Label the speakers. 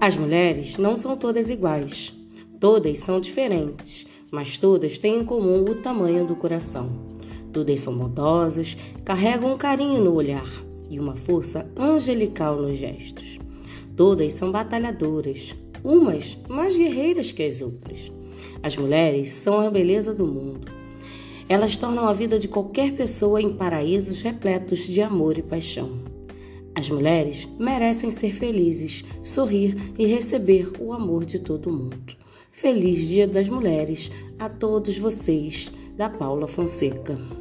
Speaker 1: As mulheres não são todas iguais. Todas são diferentes, mas todas têm em comum o tamanho do coração. Todas são bondosas, carregam um carinho no olhar e uma força angelical nos gestos. Todas são batalhadoras, umas mais guerreiras que as outras. As mulheres são a beleza do mundo. Elas tornam a vida de qualquer pessoa em paraísos repletos de amor e paixão. As mulheres merecem ser felizes, sorrir e receber o amor de todo mundo. Feliz Dia das Mulheres a todos vocês, da Paula Fonseca.